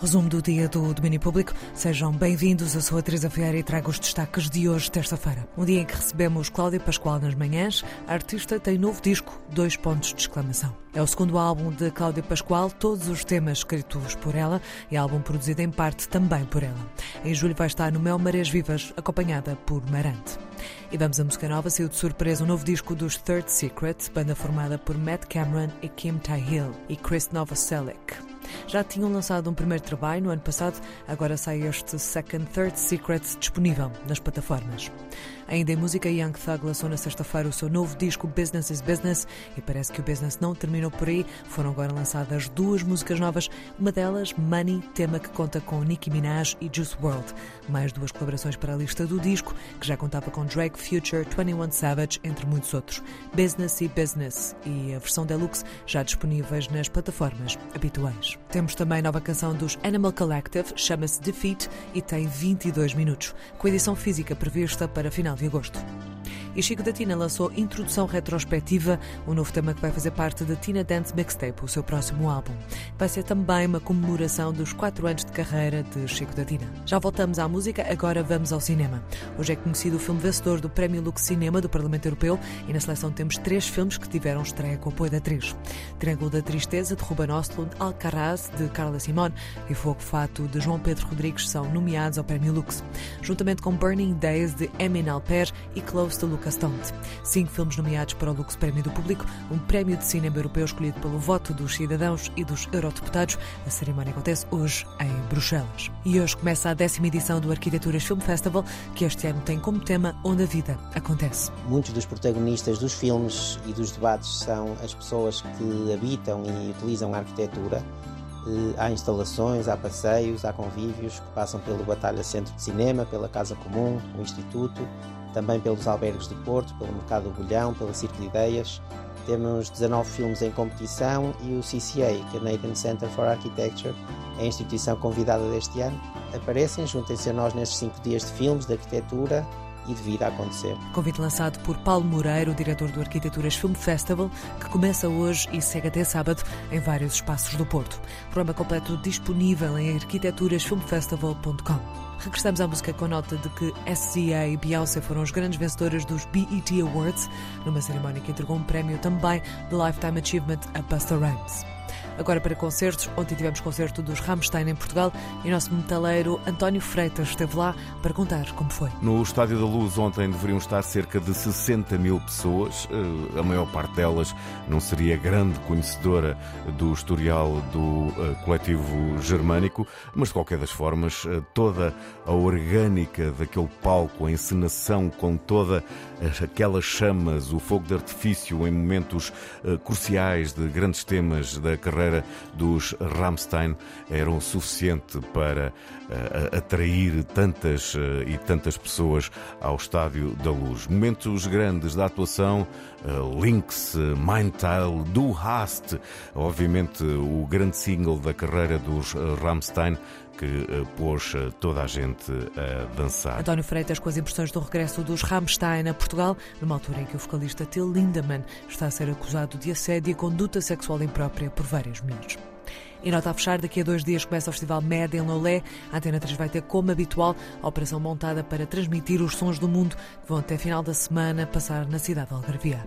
Resumo do dia do domínio público. Sejam bem-vindos. Eu sou a Teresa Vieira e trago os destaques de hoje, terça-feira. Um dia em que recebemos Cláudia Pascoal nas manhãs. A artista tem novo disco, dois pontos de exclamação. É o segundo álbum de Cláudia Pascoal, todos os temas escritos por ela e álbum produzido em parte também por ela. Em julho vai estar no Mel Marés Vivas, acompanhada por Marante. E vamos à música nova. Saiu de surpresa um novo disco dos Third Secret, banda formada por Matt Cameron e Kim Tae-hill e Chris Novoselic. Já tinham lançado um primeiro trabalho no ano passado, agora sai este Second Third Secret disponível nas plataformas. Ainda em música, Young Thug lançou na sexta-feira o seu novo disco Business is Business e parece que o business não terminou por aí. Foram agora lançadas duas músicas novas, uma delas, Money, tema que conta com Nicki Minaj e Juice WRLD. Mais duas colaborações para a lista do disco, que já contava com Drake, Future, 21 Savage, entre muitos outros. Business e Business e a versão deluxe já disponíveis nas plataformas habituais. Temos também nova canção dos Animal Collective, chama-se Defeat e tem 22 minutos, com edição física prevista para final de agosto. E Chico da Tina lançou Introdução Retrospectiva, um novo tema que vai fazer parte da Tina Dance Mixtape, o seu próximo álbum. Vai ser também uma comemoração dos 4 anos de carreira de Chico da Tina. Já voltamos à música, agora vamos ao cinema. Hoje é conhecido o filme vencedor do Prémio Lux Cinema do Parlamento Europeu e na seleção temos três filmes que tiveram estreia com apoio da atriz. Triângulo da Tristeza, de Ruben Ostlund, Alcaraz, de Carla Simone e Fogo Fato, de João Pedro Rodrigues, são nomeados ao Prémio Lux, juntamente com Burning Days, de Emin Alper e Close to Lucas Cinco filmes nomeados para o Lux Prémio do Público, um prémio de cinema europeu escolhido pelo voto dos cidadãos e dos eurodeputados. A cerimónia acontece hoje em Bruxelas. E hoje começa a décima edição do Arquiteturas Film Festival, que este ano tem como tema Onde a Vida Acontece. Muitos dos protagonistas dos filmes e dos debates são as pessoas que habitam e utilizam a arquitetura. Eh, há instalações, há passeios, há convívios que passam pelo Batalha Centro de Cinema, pela Casa Comum, o Instituto, também pelos albergues de Porto, pelo Mercado do Bolhão, pela Circo de Ideias. Temos 19 filmes em competição e o CCA, Canadian Center for Architecture, é a instituição convidada deste ano. Aparecem, juntem-se a nós nestes 5 dias de filmes, de arquitetura, e de vir a acontecer. Convite lançado por Paulo Moreira, o diretor do Arquiteturas Film Festival, que começa hoje e segue até sábado em vários espaços do Porto. Programa completo disponível em arquiteturasfilmfestival.com. Regressamos à música com a nota de que SZA e Beyoncé foram as grandes vencedoras dos BET Awards, numa cerimónia que entregou um prémio também de Lifetime Achievement a Busta Rhymes. Agora para concertos, ontem tivemos concerto dos Rammstein em Portugal e o nosso metaleiro António Freitas esteve lá para contar como foi. No Estádio da Luz ontem deveriam estar cerca de 60 mil pessoas, eh, a maior parte delas não seria grande conhecedora do historial do eh, coletivo germânico, mas de qualquer das formas, eh, toda a orgânica daquele palco, a encenação com toda aquelas chamas, o fogo de artifício em momentos cruciais de grandes temas da carreira carreira dos Rammstein eram o suficiente para uh, atrair tantas uh, e tantas pessoas ao Estádio da Luz. Momentos grandes da atuação, uh, Lynx, Mindtile, Do Hast, obviamente o grande single da carreira dos Rammstein que pôs toda a gente a dançar. António Freitas com as impressões do regresso dos Rammstein a Portugal, numa altura em que o vocalista Till Lindemann está a ser acusado de assédio e conduta sexual imprópria por várias mulheres. E nota a fechar, daqui a dois dias começa o Festival Med em Lolé. A Antena 3 vai ter, como habitual, a operação montada para transmitir os sons do mundo que vão até final da semana passar na cidade de Algarvia.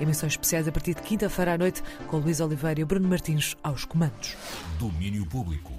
Emissões especiais a partir de quinta-feira à noite com Luís Oliveira e Bruno Martins aos comandos. Domínio Público.